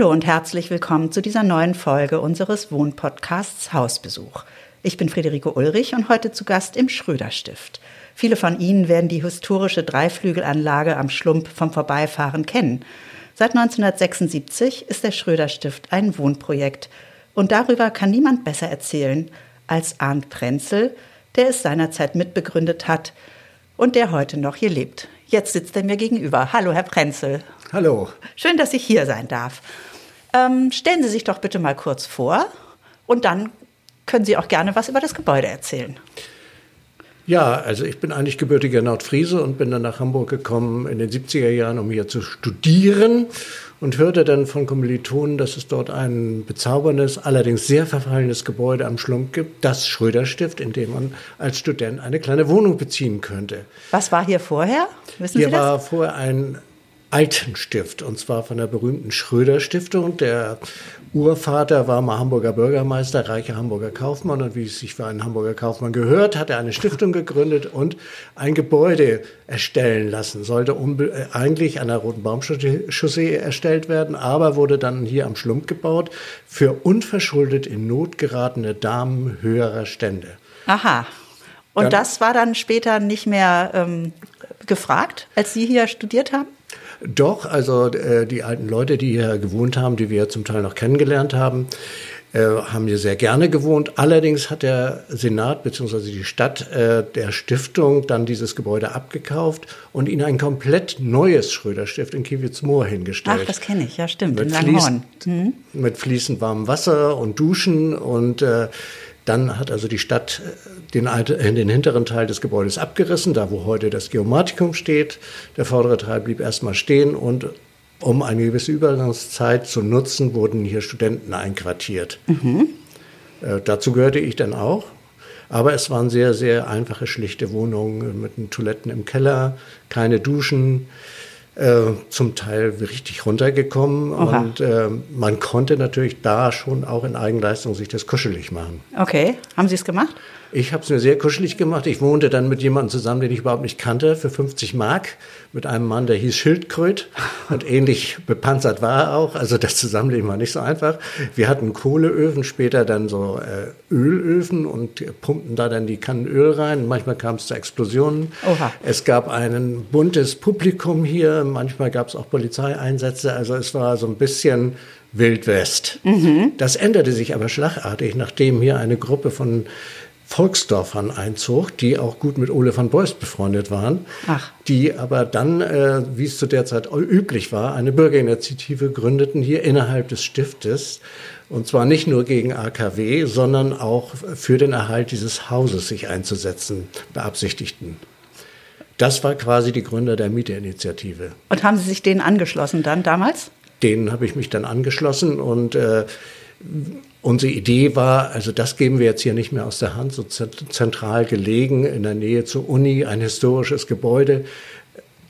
Hallo und herzlich willkommen zu dieser neuen Folge unseres Wohnpodcasts Hausbesuch. Ich bin Friederike Ulrich und heute zu Gast im Schröderstift. Viele von Ihnen werden die historische Dreiflügelanlage am Schlump vom Vorbeifahren kennen. Seit 1976 ist der Schröderstift ein Wohnprojekt. Und darüber kann niemand besser erzählen als Arndt Prenzel, der es seinerzeit mitbegründet hat und der heute noch hier lebt. Jetzt sitzt er mir gegenüber. Hallo, Herr Prenzel. Hallo. Schön, dass ich hier sein darf. Ähm, stellen Sie sich doch bitte mal kurz vor und dann können Sie auch gerne was über das Gebäude erzählen. Ja, also ich bin eigentlich gebürtiger Nordfriese und bin dann nach Hamburg gekommen in den 70er Jahren, um hier zu studieren und hörte dann von Kommilitonen, dass es dort ein bezauberndes, allerdings sehr verfallenes Gebäude am Schlump gibt, das Schröderstift, in dem man als Student eine kleine Wohnung beziehen könnte. Was war hier vorher? Wissen hier Sie das? war vorher ein Altenstift, und zwar von der berühmten Schröder Stiftung. Der Urvater war mal Hamburger Bürgermeister, reicher Hamburger Kaufmann und wie es sich für einen Hamburger Kaufmann gehört, hat er eine Stiftung gegründet und ein Gebäude erstellen lassen. Sollte äh, eigentlich an der Roten Baumchaussee erstellt werden, aber wurde dann hier am Schlump gebaut für unverschuldet in Not geratene Damen höherer Stände. Aha. Und dann, das war dann später nicht mehr ähm, gefragt, als Sie hier studiert haben? Doch, also äh, die alten Leute, die hier gewohnt haben, die wir zum Teil noch kennengelernt haben, äh, haben hier sehr gerne gewohnt. Allerdings hat der Senat bzw. die Stadt äh, der Stiftung dann dieses Gebäude abgekauft und ihnen ein komplett neues Schröderstift in Kiewitz-Moor hingestellt. Ach, das kenne ich, ja stimmt, mit in Fließend, mhm. Mit fließend warmem Wasser und Duschen und äh, dann hat also die Stadt äh, den, äh, den, hinteren Teil des Gebäudes abgerissen, da wo heute das Geomatikum steht. Der vordere Teil blieb erstmal stehen und um eine gewisse Übergangszeit zu nutzen, wurden hier Studenten einquartiert. Mhm. Äh, dazu gehörte ich dann auch. Aber es waren sehr, sehr einfache, schlichte Wohnungen mit Toiletten im Keller, keine Duschen. Äh, zum Teil richtig runtergekommen. Oha. Und äh, man konnte natürlich da schon auch in Eigenleistung sich das kuschelig machen. Okay, haben Sie es gemacht? Ich habe es mir sehr kuschelig gemacht. Ich wohnte dann mit jemandem zusammen, den ich überhaupt nicht kannte, für 50 Mark. Mit einem Mann, der hieß Schildkröt und ähnlich bepanzert war er auch. Also das Zusammenleben war nicht so einfach. Wir hatten Kohleöfen, später dann so äh, Ölöfen und pumpten da dann die Kannen Öl rein. Manchmal kam es zu Explosionen. Oha. Es gab ein buntes Publikum hier. Manchmal gab es auch Polizeieinsätze. Also es war so ein bisschen Wildwest. Mhm. Das änderte sich aber schlagartig, nachdem hier eine Gruppe von Volksdorfern einzog, die auch gut mit Ole van Beust befreundet waren, Ach. die aber dann, äh, wie es zu der Zeit üblich war, eine Bürgerinitiative gründeten hier innerhalb des Stiftes. Und zwar nicht nur gegen AKW, sondern auch für den Erhalt dieses Hauses sich einzusetzen, beabsichtigten. Das war quasi die Gründer der Mieterinitiative. Und haben Sie sich denen angeschlossen dann damals? Denen habe ich mich dann angeschlossen und äh, Unsere Idee war, also das geben wir jetzt hier nicht mehr aus der Hand, so zentral gelegen in der Nähe zur Uni, ein historisches Gebäude,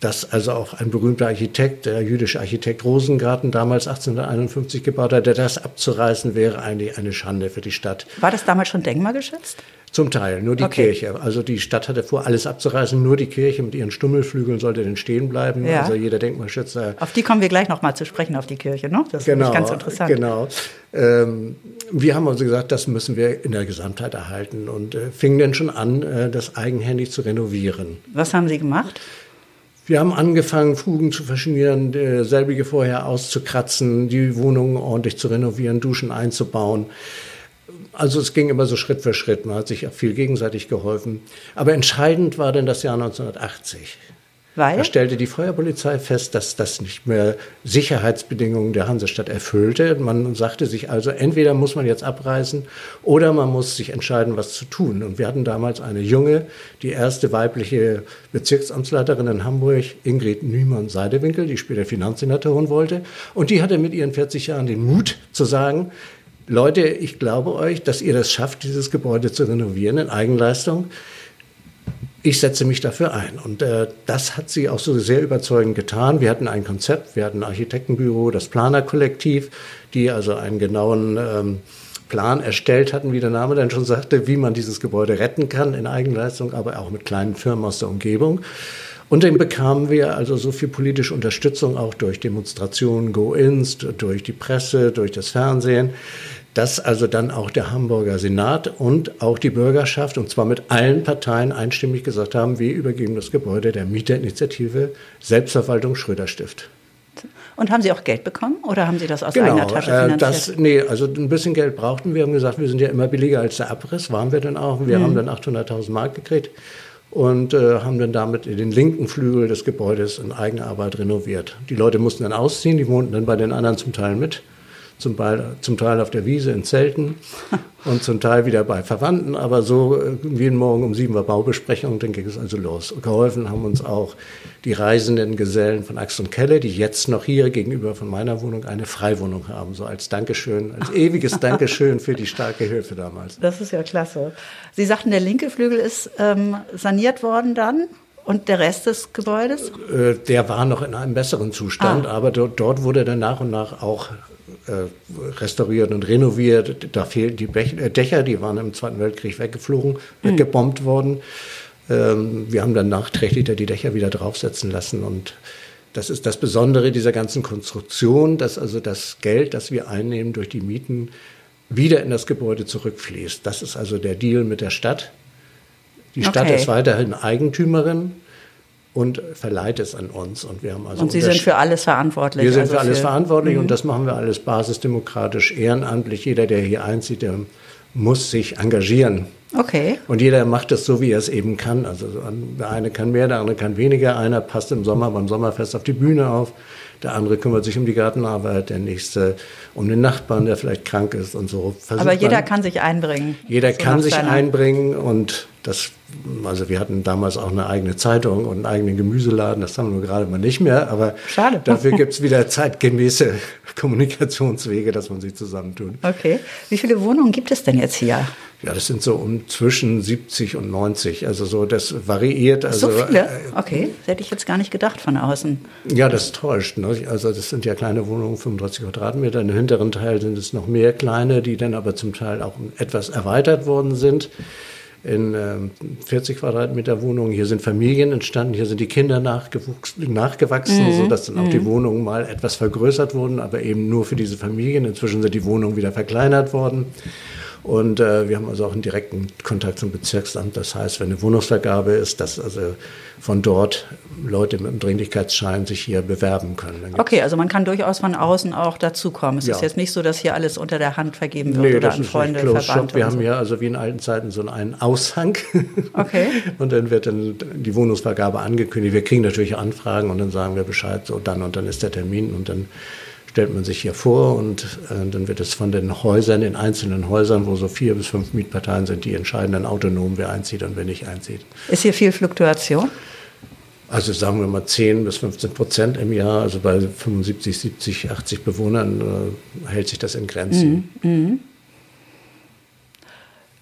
das also auch ein berühmter Architekt, der jüdische Architekt Rosengarten damals 1851 gebaut hat, der das abzureißen wäre eigentlich eine Schande für die Stadt. War das damals schon denkmalgeschützt? Zum Teil, nur die okay. Kirche. Also die Stadt hatte vor, alles abzureißen, nur die Kirche mit ihren Stummelflügeln sollte denn stehen bleiben. Ja. Also jeder Denkmalschützer. Auf die kommen wir gleich nochmal zu sprechen, auf die Kirche, ne? Das genau, ist ganz interessant. Genau. Ähm, wir haben also gesagt, das müssen wir in der Gesamtheit erhalten und äh, fingen dann schon an, äh, das eigenhändig zu renovieren. Was haben Sie gemacht? Wir haben angefangen, Fugen zu verschmieren, äh, selbige vorher auszukratzen, die Wohnungen ordentlich zu renovieren, Duschen einzubauen. Also es ging immer so Schritt für Schritt. Man hat sich auch viel gegenseitig geholfen. Aber entscheidend war dann das Jahr 1980. Weil? Da stellte die Feuerpolizei fest, dass das nicht mehr Sicherheitsbedingungen der Hansestadt erfüllte. Man sagte sich also, entweder muss man jetzt abreisen oder man muss sich entscheiden, was zu tun. Und wir hatten damals eine junge, die erste weibliche Bezirksamtsleiterin in Hamburg, Ingrid Nümann-Seidewinkel, die später Finanzsenatorin wollte. Und die hatte mit ihren 40 Jahren den Mut zu sagen, Leute, ich glaube euch, dass ihr das schafft, dieses Gebäude zu renovieren in Eigenleistung ich setze mich dafür ein. Und äh, das hat sie auch so sehr überzeugend getan. Wir hatten ein Konzept, wir hatten ein Architektenbüro, das Planerkollektiv, die also einen genauen ähm, Plan erstellt hatten, wie der Name dann schon sagte, wie man dieses Gebäude retten kann in Eigenleistung, aber auch mit kleinen Firmen aus der Umgebung. Und dann bekamen wir also so viel politische Unterstützung auch durch Demonstrationen, Go-Ins, durch die Presse, durch das Fernsehen, dass also dann auch der Hamburger Senat und auch die Bürgerschaft, und zwar mit allen Parteien einstimmig gesagt haben, wir übergeben das Gebäude der Mieterinitiative Selbstverwaltung Schröder-Stift. Und haben Sie auch Geld bekommen oder haben Sie das aus genau, eigener Tasche finanziert? Äh, das, nee, also ein bisschen Geld brauchten wir. haben gesagt, wir sind ja immer billiger als der Abriss, waren wir dann auch. Wir mhm. haben dann 800.000 Mark gekriegt und äh, haben dann damit den linken Flügel des Gebäudes in Eigenarbeit renoviert. Die Leute mussten dann ausziehen, die wohnten dann bei den anderen zum Teil mit zum Teil, zum Teil auf der Wiese in Zelten und zum Teil wieder bei Verwandten. Aber so äh, jeden Morgen um sieben war Baubesprechung, dann ging es also los. Geholfen haben uns auch die reisenden Gesellen von Axt und Kelle, die jetzt noch hier gegenüber von meiner Wohnung eine Freiwohnung haben, so als Dankeschön, als ewiges Dankeschön für die starke Hilfe damals. Das ist ja klasse. Sie sagten, der linke Flügel ist ähm, saniert worden dann? Und der Rest des Gebäudes? Äh, der war noch in einem besseren Zustand, ah. aber dort, dort, wurde dann nach und nach auch restauriert und renoviert. Da fehlten die äh, Dächer, die waren im Zweiten Weltkrieg weggeflogen, mhm. weggebombt worden. Ähm, wir haben dann nachträglich die Dächer wieder draufsetzen lassen und das ist das Besondere dieser ganzen Konstruktion, dass also das Geld, das wir einnehmen durch die Mieten, wieder in das Gebäude zurückfließt. Das ist also der Deal mit der Stadt. Die Stadt okay. ist weiterhin Eigentümerin und verleiht es an uns. Und, wir haben also und Sie sind für alles verantwortlich? Wir sind also für alles für verantwortlich mhm. und das machen wir alles basisdemokratisch, ehrenamtlich. Jeder, der hier einzieht, der muss sich engagieren. Okay. Und jeder macht es so, wie er es eben kann. Also der eine kann mehr, der andere kann weniger. Einer passt im Sommer beim Sommerfest auf die Bühne auf. Der andere kümmert sich um die Gartenarbeit, der nächste um den Nachbarn, der vielleicht krank ist und so. Versucht Aber jeder man, kann sich einbringen. Jeder so kann sich einbringen und das, also wir hatten damals auch eine eigene Zeitung und einen eigenen Gemüseladen, das haben wir gerade mal nicht mehr, aber Schade. dafür gibt es wieder zeitgemäße Kommunikationswege, dass man sich zusammentut. Okay. Wie viele Wohnungen gibt es denn jetzt hier? Ja, das sind so um zwischen 70 und 90. Also so, das variiert. Also, so viele? Äh, okay, das hätte ich jetzt gar nicht gedacht von außen. Ja, das täuscht. Ne? Also das sind ja kleine Wohnungen, 35 Quadratmeter. Im hinteren Teil sind es noch mehr kleine, die dann aber zum Teil auch etwas erweitert worden sind in äh, 40 Quadratmeter Wohnungen. Hier sind Familien entstanden, hier sind die Kinder nachgewachsen, mhm. sodass dann auch mhm. die Wohnungen mal etwas vergrößert wurden, aber eben nur für diese Familien. Inzwischen sind die Wohnungen wieder verkleinert worden. Und äh, wir haben also auch einen direkten Kontakt zum Bezirksamt. Das heißt, wenn eine Wohnungsvergabe ist, dass also von dort Leute mit einem Dringlichkeitsschein sich hier bewerben können. Okay, also man kann durchaus von außen auch dazukommen. Es ja. ist jetzt nicht so, dass hier alles unter der Hand vergeben wird nee, oder an Freunde verbannt. Wir haben so. hier also wie in alten Zeiten so einen Aushang. Okay. und dann wird dann die Wohnungsvergabe angekündigt. Wir kriegen natürlich Anfragen und dann sagen wir Bescheid, so dann und dann ist der Termin und dann stellt man sich hier vor und äh, dann wird es von den Häusern, in einzelnen Häusern, wo so vier bis fünf Mietparteien sind, die entscheiden dann autonom, wer einzieht und wer nicht einzieht. Ist hier viel Fluktuation? Also sagen wir mal 10 bis 15 Prozent im Jahr, also bei 75, 70, 80 Bewohnern äh, hält sich das in Grenzen. Mhm. Mhm.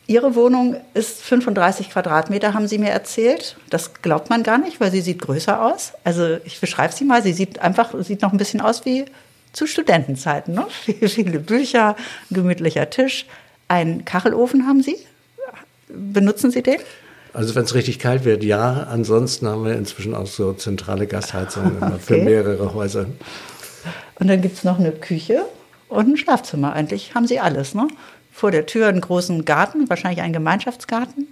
Ihre Wohnung ist 35 Quadratmeter, haben Sie mir erzählt. Das glaubt man gar nicht, weil sie sieht größer aus. Also ich beschreibe sie mal. Sie sieht einfach, sieht noch ein bisschen aus wie zu Studentenzeiten. Ne? Viele Bücher, gemütlicher Tisch. Einen Kachelofen haben Sie? Benutzen Sie den? Also wenn es richtig kalt wird, ja. Ansonsten haben wir inzwischen auch so zentrale Gasheizungen okay. für mehrere Häuser. Und dann gibt es noch eine Küche und ein Schlafzimmer. Eigentlich haben Sie alles. Ne? Vor der Tür einen großen Garten, wahrscheinlich einen Gemeinschaftsgarten.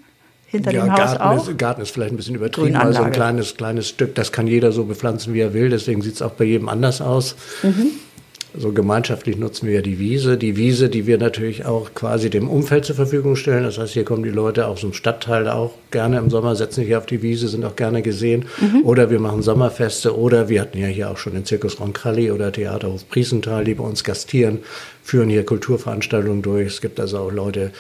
Hinter ja, dem Haus Garten auch? Ist, Garten ist vielleicht ein bisschen übertrieben, also ein kleines, kleines Stück, das kann jeder so bepflanzen, wie er will. Deswegen sieht es auch bei jedem anders aus. Mhm. So gemeinschaftlich nutzen wir ja die Wiese. Die Wiese, die wir natürlich auch quasi dem Umfeld zur Verfügung stellen. Das heißt, hier kommen die Leute aus dem Stadtteil auch gerne im Sommer, setzen sich auf die Wiese, sind auch gerne gesehen. Mhm. Oder wir machen Sommerfeste. Oder wir hatten ja hier auch schon den Zirkus Roncalli oder Theaterhof Priesenthal, die bei uns gastieren führen hier Kulturveranstaltungen durch. Es gibt also auch Leute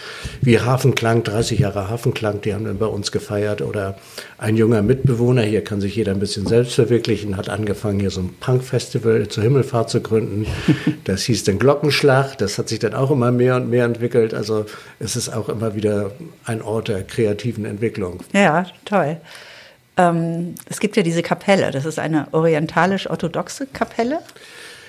wie Hafenklang, 30 Jahre Hafenklang, die haben dann bei uns gefeiert. Oder ein junger Mitbewohner, hier kann sich jeder ein bisschen selbst verwirklichen, hat angefangen, hier so ein Punk-Festival zur Himmelfahrt zu gründen. Das hieß den Glockenschlag. Das hat sich dann auch immer mehr und mehr entwickelt. Also es ist auch immer wieder ein Ort der kreativen Entwicklung. Ja, toll. Ähm, es gibt ja diese Kapelle. Das ist eine orientalisch-orthodoxe Kapelle.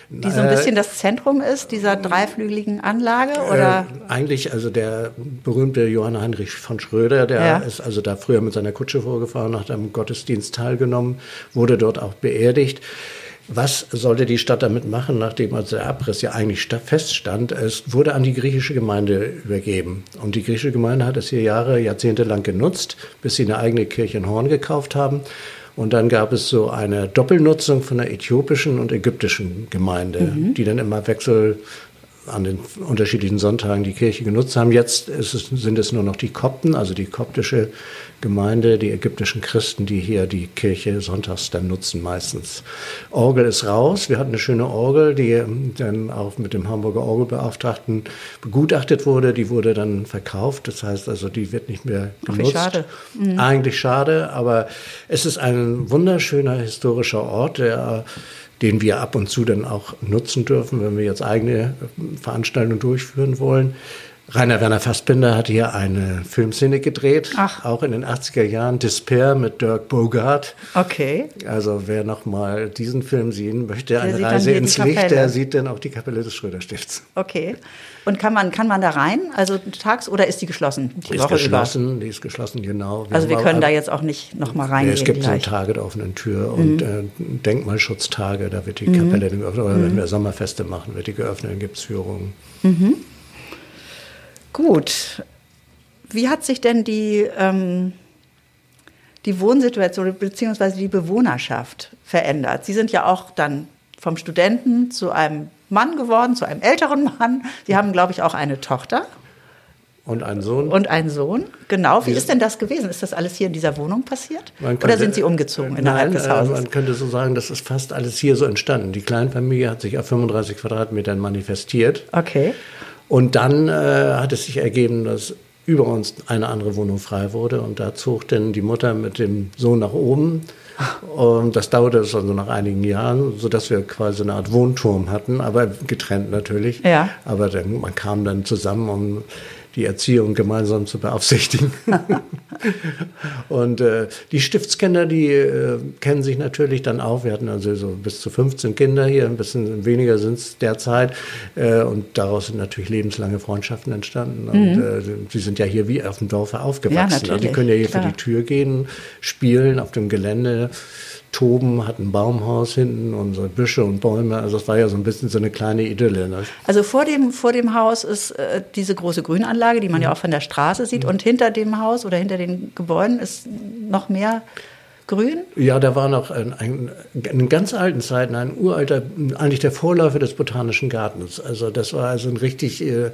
Die so ein bisschen das Zentrum ist, dieser dreiflügeligen Anlage? Äh, oder? Äh, eigentlich, also der berühmte Johann Heinrich von Schröder, der ja. ist also da früher mit seiner Kutsche vorgefahren, hat am Gottesdienst teilgenommen, wurde dort auch beerdigt. Was sollte die Stadt damit machen, nachdem also der Abriss ja eigentlich feststand? Es wurde an die griechische Gemeinde übergeben. Und die griechische Gemeinde hat es hier Jahre, Jahrzehnte lang genutzt, bis sie eine eigene Kirche in Horn gekauft haben. Und dann gab es so eine Doppelnutzung von der äthiopischen und ägyptischen Gemeinde, mhm. die dann immer wechsel an den unterschiedlichen Sonntagen die Kirche genutzt haben. Jetzt es, sind es nur noch die Kopten, also die koptische Gemeinde, die ägyptischen Christen, die hier die Kirche sonntags dann nutzen meistens. Orgel ist raus. Wir hatten eine schöne Orgel, die dann auch mit dem Hamburger Orgelbeauftragten begutachtet wurde. Die wurde dann verkauft. Das heißt also, die wird nicht mehr genutzt. Schade. Mhm. Eigentlich schade, aber es ist ein wunderschöner historischer Ort, der den wir ab und zu dann auch nutzen dürfen, wenn wir jetzt eigene Veranstaltungen durchführen wollen. Rainer Werner Fassbinder hat hier eine Filmszene gedreht, Ach. auch in den 80er Jahren, Despair mit Dirk Bogart. Okay. Also wer noch mal diesen Film sehen möchte, der eine Reise ins Licht, der sieht dann auch die Kapelle des Schröder-Stifts. Okay. Und kann man, kann man da rein, also tags, oder ist die geschlossen? Die ist Woche geschlossen, über? die ist geschlossen, genau. Wir also wir können da jetzt auch nicht noch mal reingehen. Nee, es gibt gleich. so Tage der offenen Tür mhm. und äh, Denkmalschutztage, da wird die mhm. Kapelle geöffnet. Oder mhm. wenn wir Sommerfeste machen, wird die geöffnet, dann gibt es Führungen. Mhm. Gut. Wie hat sich denn die, ähm, die Wohnsituation bzw. die Bewohnerschaft verändert? Sie sind ja auch dann vom Studenten zu einem Mann geworden, zu einem älteren Mann. Sie haben, glaube ich, auch eine Tochter. Und einen Sohn. Und einen Sohn, genau. Wie ist denn das gewesen? Ist das alles hier in dieser Wohnung passiert? Könnte, Oder sind Sie umgezogen innerhalb nein, des Hauses? Man könnte so sagen, das ist fast alles hier so entstanden. Die Kleinfamilie hat sich auf 35 Quadratmetern manifestiert. Okay. Und dann äh, hat es sich ergeben, dass über uns eine andere Wohnung frei wurde und da zog dann die Mutter mit dem Sohn nach oben. Und das dauerte also nach einigen Jahren, sodass wir quasi eine Art Wohnturm hatten, aber getrennt natürlich. Ja. Aber dann, man kam dann zusammen, um die Erziehung gemeinsam zu beaufsichtigen. und äh, die Stiftskinder, die äh, kennen sich natürlich dann auch. Wir hatten also so bis zu 15 Kinder hier, ein bisschen weniger sind es derzeit. Äh, und daraus sind natürlich lebenslange Freundschaften entstanden. Mhm. Und äh, sie sind ja hier wie auf dem Dorfe aufgewachsen. Ja, also die können ja hier klar. vor die Tür gehen, spielen auf dem Gelände toben, hat ein Baumhaus hinten und so Büsche und Bäume. Also das war ja so ein bisschen so eine kleine Idylle. Ne? Also vor dem, vor dem Haus ist äh, diese große Grünanlage, die man ja mhm. auch von der Straße sieht. Mhm. Und hinter dem Haus oder hinter den Gebäuden ist noch mehr grün? Ja, da war noch ein, ein, in ganz alten Zeiten ein uralter, eigentlich der Vorläufer des Botanischen Gartens. Also das war also ein richtig äh,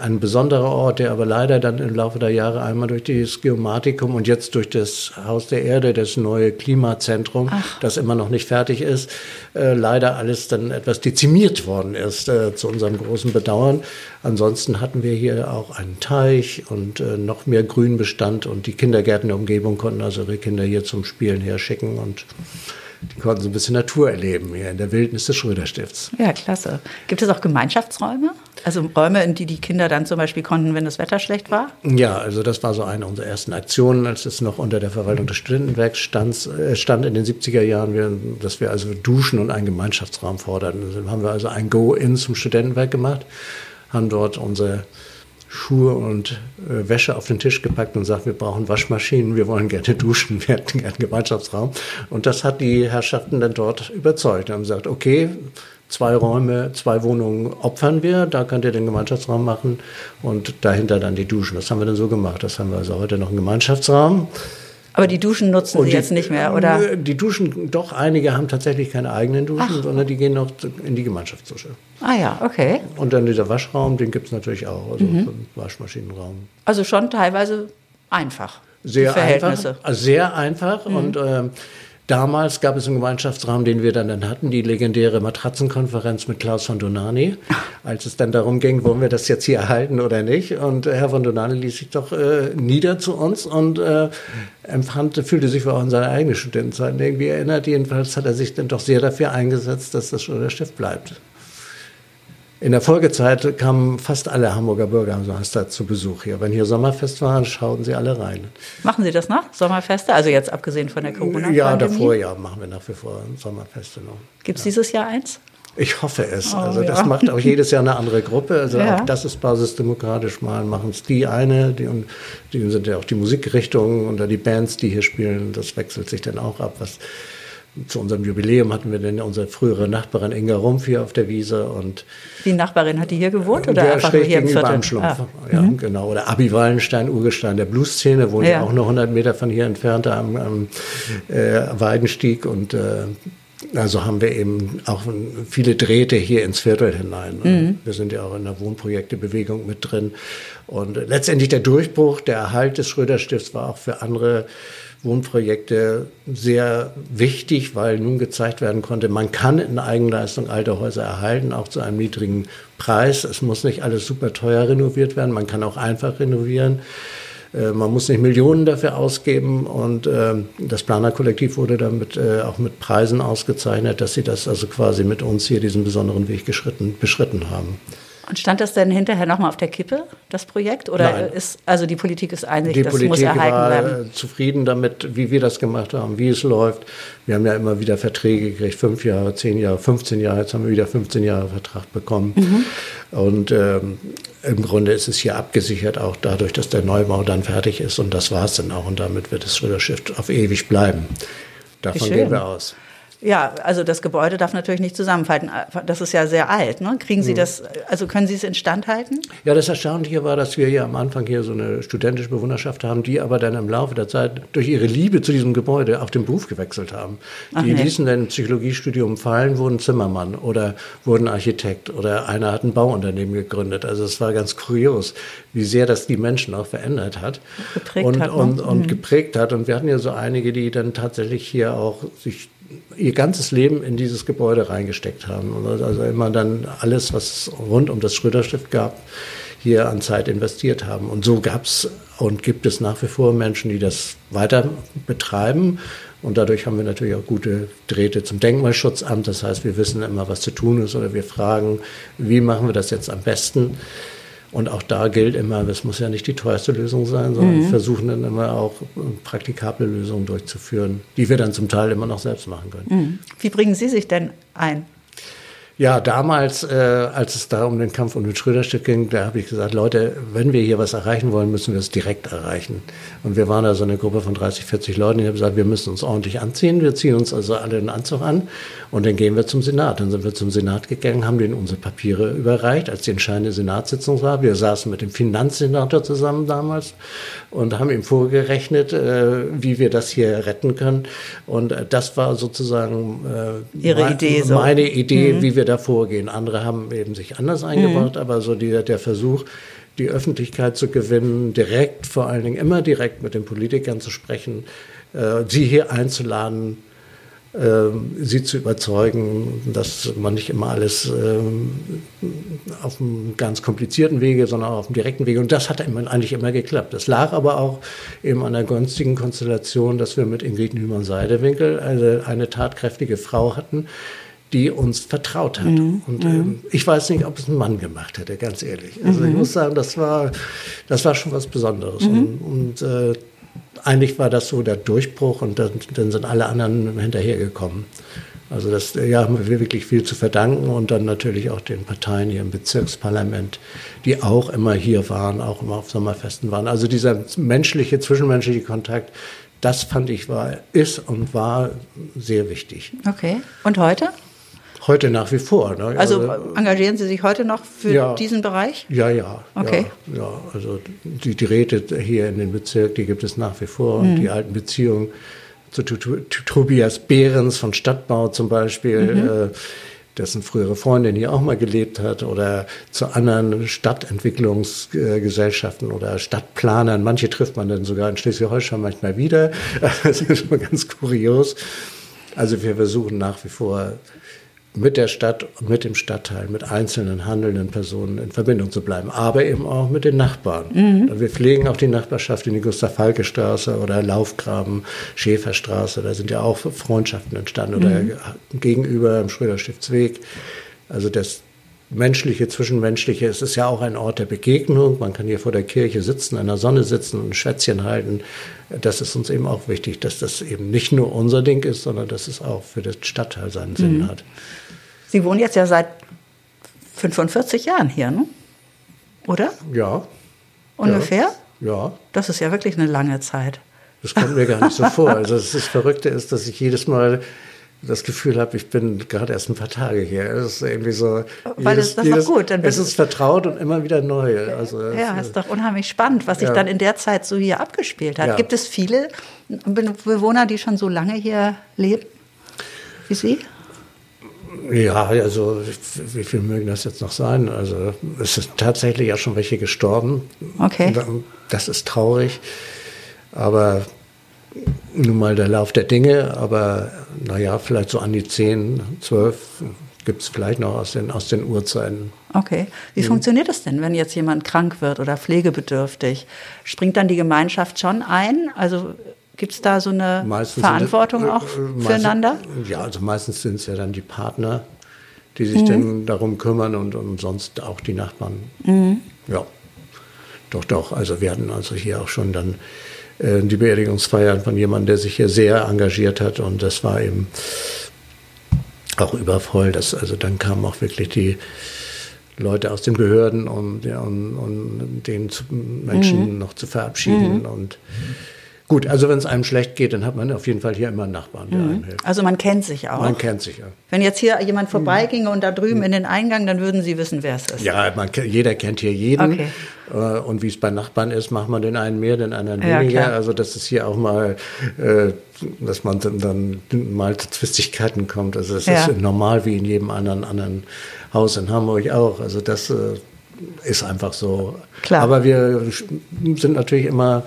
ein besonderer Ort, der aber leider dann im Laufe der Jahre einmal durch das Geomatikum und jetzt durch das Haus der Erde, das neue Klimazentrum, Ach. das immer noch nicht fertig ist, äh, leider alles dann etwas dezimiert worden ist, äh, zu unserem großen Bedauern. Ansonsten hatten wir hier auch einen Teich und äh, noch mehr Grünbestand und die Kindergärten der Umgebung konnten also ihre Kinder hier zum Spielen herschicken und die konnten so ein bisschen Natur erleben hier in der Wildnis des Schröderstifts. Ja, klasse. Gibt es auch Gemeinschaftsräume? Also Räume, in die die Kinder dann zum Beispiel konnten, wenn das Wetter schlecht war? Ja, also das war so eine unserer ersten Aktionen, als es noch unter der Verwaltung des Studentenwerks stand, äh, stand in den 70er Jahren, dass wir also duschen und einen Gemeinschaftsraum forderten. Dann haben wir also ein Go-In zum Studentenwerk gemacht haben dort unsere Schuhe und äh, Wäsche auf den Tisch gepackt und sagt, wir brauchen Waschmaschinen, wir wollen gerne duschen, wir hätten gerne Gemeinschaftsraum. Und das hat die Herrschaften dann dort überzeugt. Haben gesagt, okay, zwei Räume, zwei Wohnungen opfern wir, da könnt ihr den Gemeinschaftsraum machen und dahinter dann die Duschen. Das haben wir dann so gemacht. Das haben wir also heute noch einen Gemeinschaftsraum Aber die Duschen nutzen Und Sie die- jetzt nicht mehr, oder? Die Duschen, doch einige haben tatsächlich keine eigenen Duschen, Ach. sondern die gehen noch in die Gemeinschaftsdusche. Ah ja, okay. Und dann dieser Waschraum, den gibt es natürlich auch, also Mhm. Waschmaschinenraum. Also schon teilweise einfach. Sehr einfach. Also sehr einfach. Und ähm, damals gab es einen Gemeinschaftsraum, den wir dann, dann hatten, die legendäre Matratzenkonferenz mit Klaus von Donani, als es dann darum ging, wollen wir das jetzt hier erhalten oder nicht. Und äh, Herr von Donani ließ sich doch äh, nieder zu uns und äh, empfand, fühlte sich auch an seine eigene Studentenzeit irgendwie erinnert. Jedenfalls hat er sich dann doch sehr dafür eingesetzt, dass das schon der Stift bleibt. In der Folgezeit kamen fast alle Hamburger Bürgermeister zu Besuch hier. Wenn hier Sommerfest war, schauten sie alle rein. Machen Sie das noch? Sommerfeste? Also jetzt abgesehen von der Corona-Pandemie? Ja, davor ja, machen wir nach wie vor Sommerfeste noch. Gibt es dieses Jahr eins? Ich hoffe es. Oh, also das ja. macht auch jedes Jahr eine andere Gruppe. Also Ja. auch das ist basisdemokratisch. Mal machen es die eine, die, und die sind ja auch die Musikrichtungen oder die Bands, die hier spielen. Das wechselt sich dann auch ab. Was zu unserem Jubiläum hatten wir dann unsere frühere Nachbarin Inga Rumpf hier auf der Wiese und Die Nachbarin hat die hier gewohnt oder der einfach schräg hier im gegenüber am Schlumpf. Ah. Ja, genau. Oder Abi Wallenstein, Urgestein der Blueszene, wohnt Ja. ja auch nur 100 Meter von hier entfernt am, am äh, Weidenstieg. Und äh, also haben wir eben auch viele Drähte hier ins Viertel hinein. Mhm. Wir sind ja auch in der Wohnprojektebewegung mit drin. Und letztendlich der Durchbruch, der Erhalt des Schröder-Stifts war auch für andere Wohnprojekte sehr wichtig, weil nun gezeigt werden konnte, man kann in Eigenleistung alte Häuser erhalten, auch zu einem niedrigen Preis. Es muss nicht alles super teuer renoviert werden, man kann auch einfach renovieren. Äh, Man muss nicht Millionen dafür ausgeben und ähm, das Planerkollektiv wurde damit äh, auch mit Preisen ausgezeichnet, dass sie das also quasi mit uns hier diesen besonderen Weg geschritten, beschritten haben. Und stand das denn hinterher nochmal auf der Kippe, das Projekt? Oder Nein. ist, also die Politik ist einig, Die das muss Politik erhalten war bleiben? äh, zufrieden damit, wie wir das gemacht haben, wie es läuft. Wir haben ja immer wieder Verträge gekriegt, fünf Jahre, zehn Jahre, 15 Jahre. Jetzt haben wir wieder 15 Jahre Vertrag bekommen. Mhm. Und ähm, im Grunde ist es hier abgesichert, auch dadurch, dass der Neubau dann fertig ist. Und das war es dann auch. Und damit wird das Schröderschiff auf ewig bleiben. Davon gehen wir aus. Ja, also das Gebäude darf natürlich nicht zusammenfalten. Das ist ja sehr alt. Ne? Kriegen Mhm. Sie das, also können Sie es instand halten? Ja, das Erstaunliche war, dass wir hier am Anfang hier so eine studentische Bewunderschaft haben, die aber dann im Laufe der Zeit durch ihre Liebe zu diesem Gebäude auch den Beruf gewechselt haben. Ach, die nee. ließen dann ein Psychologiestudium fallen, wurden Zimmermann oder wurden Architekt oder einer hat ein Bauunternehmen gegründet. Also es war ganz kurios, wie sehr das die Menschen auch verändert hat. Geprägt und, hat, ne? und, und geprägt hat. Und wir hatten ja so einige, die dann tatsächlich hier auch sich ihr ganzes Leben in dieses Gebäude reingesteckt haben. Und also immer dann alles, was rund um das Schröderstift gab, hier an Zeit investiert haben. Und so gab es und gibt es nach wie vor Menschen, die das weiter betreiben. Und dadurch haben wir natürlich auch gute Drähte zum Denkmalschutzamt. Das heißt, wir wissen immer, was zu tun ist oder wir fragen, wie machen wir das jetzt am besten. Und auch da gilt immer, es muss ja nicht die teuerste Lösung sein, sondern wir versuchen dann immer auch praktikable Lösungen durchzuführen, die wir dann zum Teil immer noch selbst machen können. Wie bringen Sie sich denn ein? Ja, damals, äh, als es da um den Kampf um den Schröderstück ging, da habe ich gesagt, Leute, wenn wir hier was erreichen wollen, müssen wir es direkt erreichen. Und wir waren da so eine Gruppe von 30, 40 Leuten. Ich habe gesagt, wir müssen uns ordentlich anziehen. Wir ziehen uns also alle den Anzug an und dann gehen wir zum Senat. Dann sind wir zum Senat gegangen, haben denen unsere Papiere überreicht, als die entscheidende Senatssitzung war. Wir saßen mit dem Finanzsenator zusammen damals und haben ihm vorgerechnet, äh, wie wir das hier retten können. Und äh, das war sozusagen äh, Ihre Idee so. meine Idee, wie wir da vorgehen. Andere haben eben sich anders eingebracht, aber so der, der Versuch, die Öffentlichkeit zu gewinnen, direkt, vor allen Dingen immer direkt mit den Politikern zu sprechen, äh, sie hier einzuladen, äh, sie zu überzeugen, dass man nicht immer alles ähm, auf einem ganz komplizierten Wege, sondern auch auf dem direkten Wege. Und das hat eigentlich immer geklappt. Das lag aber auch eben an der günstigen Konstellation, dass wir mit Ingrid Nümann-Seidewinkel eine, eine tatkräftige Frau hatten, die uns vertraut hat. Und ähm, ich weiß nicht, ob es ein Mann gemacht hätte, ganz ehrlich. Also ich muss sagen, das war, das war schon was Besonderes. Und, und äh, eigentlich war das so der Durchbruch und dann, dann sind alle anderen hinterhergekommen. Also das ja, haben wir wirklich viel zu verdanken und dann natürlich auch den Parteien hier im Bezirksparlament, die auch immer hier waren, auch immer auf Sommerfesten waren. Also dieser menschliche, zwischenmenschliche Kontakt, das fand ich war, ist und war sehr wichtig. Okay. Und heute? Heute nach wie vor. Ne? Also engagieren Sie sich heute noch für Ja. diesen Bereich? Ja, ja. Okay. Ja, ja, also die, die Räte hier in dem Bezirk, die gibt es nach wie vor. Mhm. Und die alten Beziehungen zu, Tobias Behrens von Stadtbau zum Beispiel, Mhm. äh, dessen frühere Freundin hier auch mal gelebt hat, oder zu anderen Stadtentwicklungsgesellschaften oder Stadtplanern. Manche trifft man dann sogar in Schleswig-Holstein manchmal wieder. Das ist schon ganz kurios. Also wir versuchen nach wie vor mit der Stadt, mit dem Stadtteil, mit einzelnen handelnden Personen in Verbindung zu bleiben, aber eben auch mit den Nachbarn. Und Wir pflegen auch die Nachbarschaft in die Gustav-Falke-Straße oder Laufgraben, Schäferstraße, da sind ja auch Freundschaften entstanden oder gegenüber im Schröder-Stiftsweg. Also das Menschliche, Zwischenmenschliche, es ist ja auch ein Ort der Begegnung. Man kann hier vor der Kirche sitzen, in der Sonne sitzen und ein Schwätzchen halten. Das ist uns eben auch wichtig, dass das eben nicht nur unser Ding ist, sondern dass es auch für den Stadtteil seinen Sinn hat. Sie wohnen jetzt ja seit 45 Jahren hier, ne? Oder? Ja, Ungefähr? ja. Das ist ja wirklich eine lange Zeit. Das kommt mir gar nicht so vor. Also das, Verrückte ist, dass ich jedes Mal das Gefühl habe, ich bin gerade erst ein paar Tage hier. Es ist irgendwie so. Weil das- das ist doch gut, dann es ist vertraut und immer wieder neu. Also es- Ja, ist doch unheimlich spannend, was sich Ja. dann in der Zeit so hier abgespielt hat. Ja. Gibt es viele Be- Bewohner, die schon so lange hier leben wie Sie? Ja, also wie viel mögen das jetzt noch sein? Also es ist tatsächlich ja schon welche gestorben. Okay. Das ist traurig, aber nun mal der Lauf der Dinge. Aber naja, vielleicht so an die 10, 12 gibt es vielleicht noch aus den, aus den Urzeiten. Okay. Wie Mhm. funktioniert das denn, wenn jetzt jemand krank wird oder pflegebedürftig? Springt dann die Gemeinschaft schon ein? Also gibt es da so eine Meistens Verantwortung es- auch äh, äh, meistens- füreinander? Ja, also meistens sind es ja dann die Partner, die sich Mhm. dann darum kümmern und, und sonst auch die Nachbarn. Mhm. Ja, doch, doch. Also wir hatten also hier auch schon dann äh, die Beerdigungsfeiern von jemandem, der sich hier sehr engagiert hat und das war eben auch übervoll. Das, also dann kamen auch wirklich die Leute aus den Behörden, um, ja, um, um den Menschen noch zu verabschieden und Gut, also wenn es einem schlecht geht, dann hat man auf jeden Fall hier immer einen Nachbarn, der einem hilft. Also man kennt sich auch. Man kennt sich ja. Wenn jetzt hier jemand vorbeiginge und da drüben in den Eingang, dann würden Sie wissen, wer es ist. Ja, man, jeder kennt hier jeden. Okay. Äh, Und wie es bei Nachbarn ist, macht man den einen mehr, den anderen Ja, weniger. klar. Also dass es hier auch mal, äh, dass man dann, mal zu Zwistigkeiten kommt. Also es Ja. ist normal wie in jedem anderen, anderen Haus in Hamburg auch. Also das äh, ist einfach so. Klar. Aber wir sind natürlich immer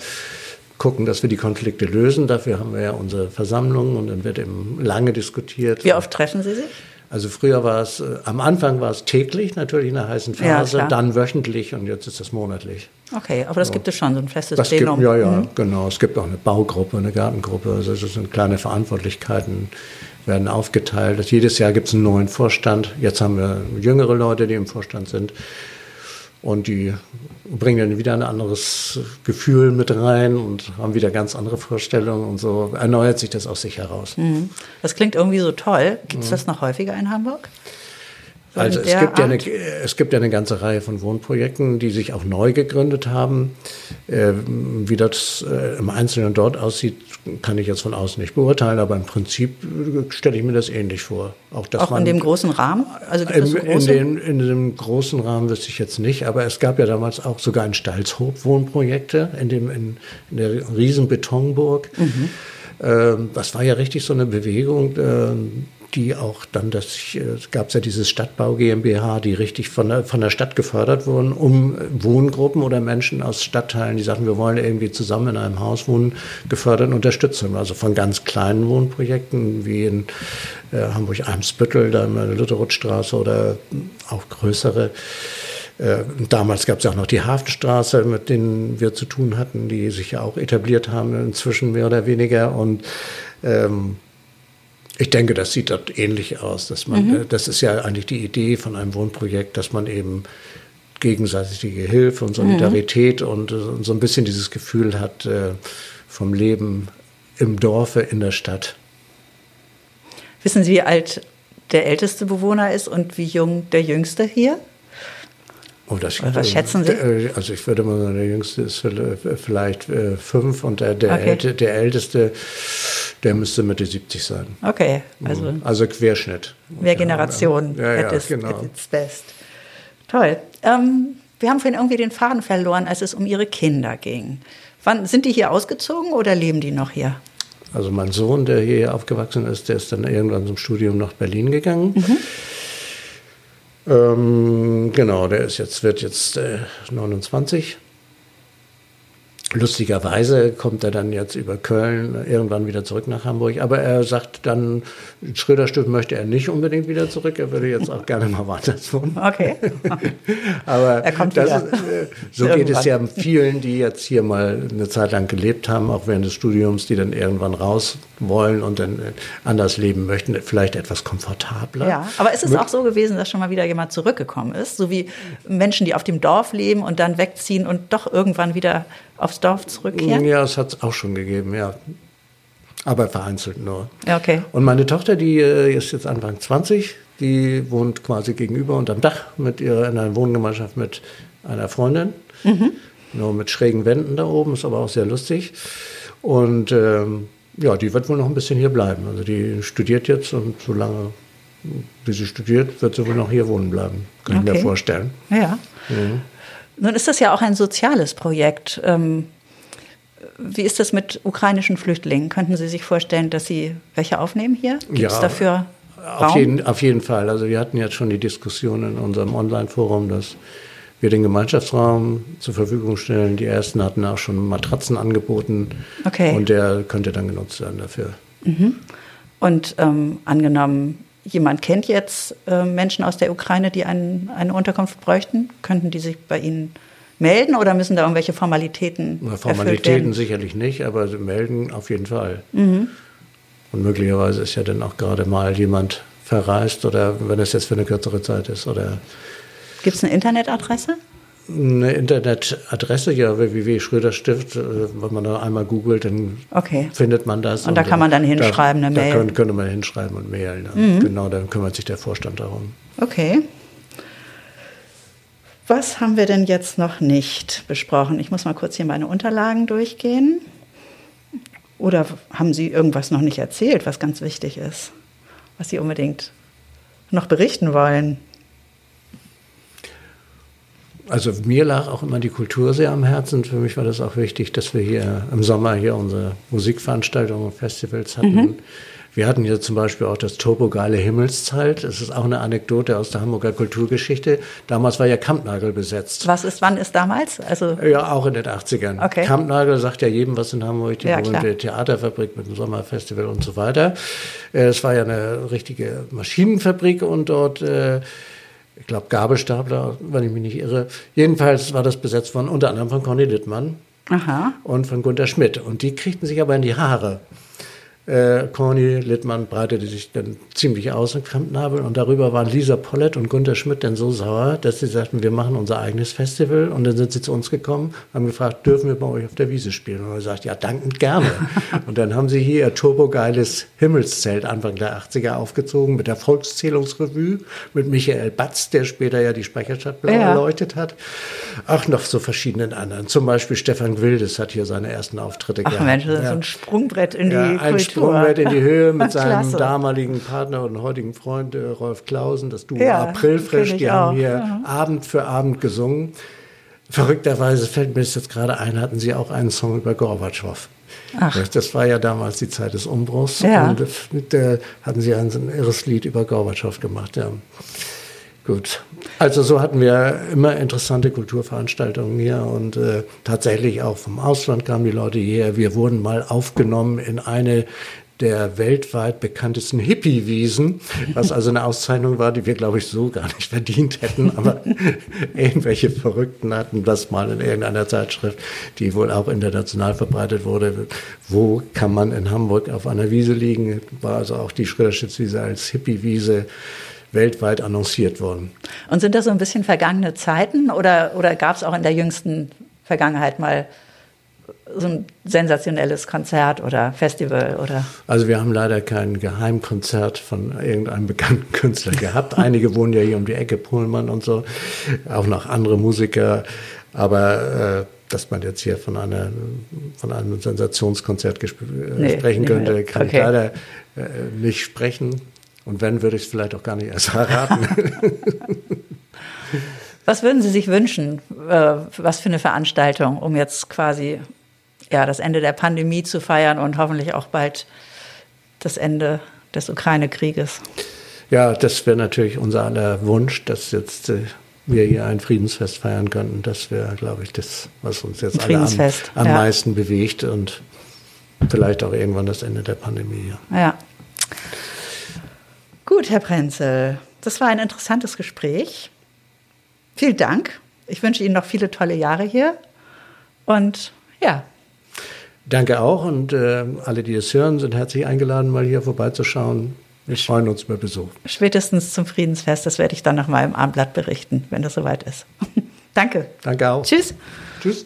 gucken, dass wir die Konflikte lösen. Dafür haben wir ja unsere Versammlungen und dann wird eben lange diskutiert. Wie oft treffen Sie sich? Also früher war es, äh, am Anfang war es täglich, natürlich in der heißen Ja, Phase, klar. dann wöchentlich und jetzt ist es monatlich. Okay, aber das gibt es schon, so ein festes Das gibt, Plenum. ja, ja, Mhm. genau. Es gibt auch eine Baugruppe, eine Gartengruppe. Also es sind kleine Verantwortlichkeiten, werden aufgeteilt. Jedes Jahr gibt es einen neuen Vorstand. Jetzt haben wir jüngere Leute, die im Vorstand sind. Und die bringen dann wieder ein anderes Gefühl mit rein und haben wieder ganz andere Vorstellungen und so erneuert sich das aus sich heraus. Mhm. Das klingt irgendwie so toll. Gibt es das noch häufiger in Hamburg? So Also es gibt, ja eine, es gibt ja eine ganze Reihe von Wohnprojekten, die sich auch neu gegründet haben. Äh, wie das äh, im Einzelnen dort aussieht, kann ich jetzt von außen nicht beurteilen, aber im Prinzip äh, stelle ich mir das ähnlich vor. Auch, dass Auch man in dem großen Rahmen? Also gibt im, so in, große? dem, in dem großen Rahmen wüsste ich jetzt nicht, aber es gab ja damals auch sogar in Stalzhoop Wohnprojekte in, dem, in, in der riesen Betonburg. Mhm. Ähm, das war ja richtig so eine Bewegung, ähm, die auch dann, das äh, es gab ja dieses Stadtbau GmbH, die richtig von der, von der Stadt gefördert wurden, um Wohngruppen oder Menschen aus Stadtteilen, die sagten, wir wollen irgendwie zusammen in einem Haus wohnen, gefördert und unterstützt haben. Also von ganz kleinen Wohnprojekten wie in äh, Hamburg-Eimsbüttel, da in der Lutherutstraße oder auch größere. Äh, Damals gab es ja auch noch die Hafenstraße, mit denen wir zu tun hatten, die sich ja auch etabliert haben, inzwischen mehr oder weniger. Und ähm, ich denke, das sieht dort ähnlich aus. Dass man, äh, Das ist ja eigentlich die Idee von einem Wohnprojekt, dass man eben gegenseitige Hilfe und Solidarität und, äh, und so ein bisschen dieses Gefühl hat äh, vom Leben im Dorfe, in der Stadt. Wissen Sie, wie alt der älteste Bewohner ist und wie jung der jüngste hier? Oh, das, was schätzen Sie? äh, Also ich würde mal sagen, der Jüngste ist vielleicht äh, fünf und der, der, Okay. Älte, der Älteste, der müsste Mitte 70 sein. Okay, also Also Querschnitt. mehr Generationen Ja, ja, its, genau. best. Toll. Ähm, wir haben vorhin irgendwie den Faden verloren, als es um Ihre Kinder ging. Wann sind die hier ausgezogen oder leben die noch hier? Also mein Sohn, der hier aufgewachsen ist, der ist dann irgendwann zum Studium nach Berlin gegangen. Mhm. Ähm, genau, der ist jetzt, wird jetzt äh, 29. Lustigerweise kommt er dann jetzt über Köln irgendwann wieder zurück nach Hamburg. Aber er sagt dann, Schröderstift möchte er nicht unbedingt wieder zurück. Er würde jetzt auch gerne mal woanders wohnen. Okay. Aber Er kommt das wieder. äh, so geht es ja vielen, die jetzt hier mal eine Zeit lang gelebt haben, auch während des Studiums, die dann irgendwann raus wollen und dann äh, anders leben möchten, vielleicht etwas komfortabler. Ja, aber ist es auch so gewesen, dass schon mal wieder jemand zurückgekommen ist? So wie Menschen, die auf dem Dorf leben und dann wegziehen und doch irgendwann wieder aufs Dorf zurückkehren? Ja, es hat es auch schon gegeben, ja. Aber vereinzelt nur. Okay. Und meine Tochter, die äh, ist jetzt Anfang 20, die wohnt quasi gegenüber unterm Dach mit ihrer, in einer Wohngemeinschaft mit einer Freundin. Nur mit schrägen Wänden da oben, ist aber auch sehr lustig. Und ähm, ja, die wird wohl noch ein bisschen hier bleiben. Also die studiert jetzt und solange wie sie studiert, wird sie wohl noch hier wohnen bleiben. Kann ich mir Okay. vorstellen. Ja. Nun ist das ja auch ein soziales Projekt. Ähm, Wie ist das mit ukrainischen Flüchtlingen? Könnten Sie sich vorstellen, dass Sie welche aufnehmen hier? Gibt es Ja, dafür Auf Raum? jeden, auf jeden Fall. Also wir hatten jetzt schon die Diskussion in unserem Online-Forum, dass wir den Gemeinschaftsraum zur Verfügung stellen. Die ersten hatten auch schon Matratzen angeboten. Okay. Und der könnte dann genutzt werden dafür. Und ähm, angenommen, jemand kennt jetzt äh, Menschen aus der Ukraine, die einen, eine Unterkunft bräuchten, könnten die sich bei Ihnen melden oder müssen da irgendwelche Formalitäten Na, Formalitäten sicherlich nicht, aber sie melden auf jeden Fall. Mhm. Und möglicherweise ist ja dann auch gerade mal jemand verreist oder wenn es jetzt für eine kürzere Zeit ist oder Gibt es eine Internetadresse? Eine Internetadresse, ja, www.schröderstift, äh, wenn man da einmal googelt, dann Okay. findet man das. Und da kann man dann hinschreiben, da, eine da Mail. Mhm. Könnte, könnte man hinschreiben und mailen. Ja. Genau, dann kümmert sich der Vorstand darum. Okay. Was haben wir denn jetzt noch nicht besprochen? Ich muss mal kurz hier meine Unterlagen durchgehen. Oder haben Sie irgendwas noch nicht erzählt, was ganz wichtig ist, was Sie unbedingt noch berichten wollen? Also mir lag auch immer die Kultur sehr am Herzen. Für mich war das auch wichtig, dass wir hier im Sommer hier unsere Musikveranstaltungen und Festivals hatten. Mhm. Wir hatten hier zum Beispiel auch das Turbogeile Himmelszeit. Das ist auch eine Anekdote aus der Hamburger Kulturgeschichte. Damals war ja Kampnagel besetzt. Was ist, wann ist damals? Also, Ja, auch in den 80ern. Okay. Kampnagel sagt ja jedem was in Hamburg, die Ja, Theaterfabrik mit dem Sommerfestival und so weiter. Äh, Es war ja eine richtige Maschinenfabrik und dort, äh, ich glaube, Gabelstapler, wenn ich mich nicht irre. Jedenfalls war das besetzt von unter anderem von Conny Littmann aha. und von Gunter Schmidt. Und die kriegten sich aber in die Haare. Äh, Corny Littmann breitete sich dann ziemlich aus im Kampnabel und darüber waren Lisa Pollett und Gunter Schmidt dann so sauer, dass sie sagten, wir machen unser eigenes Festival und dann sind sie zu uns gekommen, haben gefragt, dürfen wir bei euch auf der Wiese spielen? Und er sagt, ja, dankend gerne. und dann haben sie hier ihr turbogeiles Himmelszelt Anfang der 80er aufgezogen mit der Volkszählungsrevue, mit Michael Batz, der später ja die Speicherstadt blau Ja. erleuchtet hat. Ach, noch so verschiedenen anderen. Zum Beispiel Stefan Wildes hat hier seine ersten Auftritte Ach gehabt. Mensch, das ist Ja. so ein Sprungbrett in Ja, die ein Kultur. Sprungbrett in die Höhe mit Ach, seinem damaligen Partner und heutigen Freund äh, Rolf Klausen, das Duo Ja, Aprilfrisch, die haben auch, hier ja. Abend für Abend gesungen. Verrückterweise fällt mir das jetzt gerade ein, hatten sie auch einen Song über Gorbatschow. Das, das war ja damals die Zeit des Umbruchs Ja. und mit, äh, hatten sie ein, ein irres Lied über Gorbatschow gemacht. Ja. Gut. Also so hatten wir immer interessante Kulturveranstaltungen hier und äh, tatsächlich auch vom Ausland kamen die Leute hierher. Wir wurden mal aufgenommen in eine der weltweit bekanntesten Hippie-Wiesen, was also eine Auszeichnung war, die wir, glaube ich, so gar nicht verdient hätten. Aber irgendwelche Verrückten hatten das mal in irgendeiner Zeitschrift, die wohl auch international verbreitet wurde. Wo kann man in Hamburg auf einer Wiese liegen? War also auch die Schröderschitzwiese als Hippie-Wiese weltweit annonciert worden. Und sind das so ein bisschen vergangene Zeiten oder, oder gab es auch in der jüngsten Vergangenheit mal so ein sensationelles Konzert oder Festival oder? Also wir haben leider kein Geheimkonzert von irgendeinem bekannten Künstler gehabt. Einige wohnen ja hier um die Ecke, Pullmann und so, auch noch andere Musiker. Aber äh, dass man jetzt hier von, einer, von einem Sensationskonzert äh, nee, sprechen könnte, kann okay. ich leider äh, nicht sprechen. Und wenn, würde ich es vielleicht auch gar nicht erst verraten. Was würden Sie sich wünschen? Äh, was für eine Veranstaltung, um jetzt quasi ja, das Ende der Pandemie zu feiern und hoffentlich auch bald das Ende des Ukraine-Krieges? Ja, das wäre natürlich unser aller Wunsch, dass jetzt äh, wir hier ein Friedensfest feiern könnten. Das wäre, glaube ich, das, was uns jetzt alle am, am ja. meisten bewegt und vielleicht auch irgendwann das Ende der Pandemie. Ja. Gut, Herr Prenzel, das war ein interessantes Gespräch. Vielen Dank. Ich wünsche Ihnen noch viele tolle Jahre hier. Und ja. Danke auch. Und äh, alle, die es hören, sind herzlich eingeladen, mal hier vorbeizuschauen. Wir freuen uns über Besuch. Spätestens zum Friedensfest, das werde ich dann noch mal im Armblatt berichten, wenn das soweit ist. Danke. Danke auch. Tschüss. Tschüss.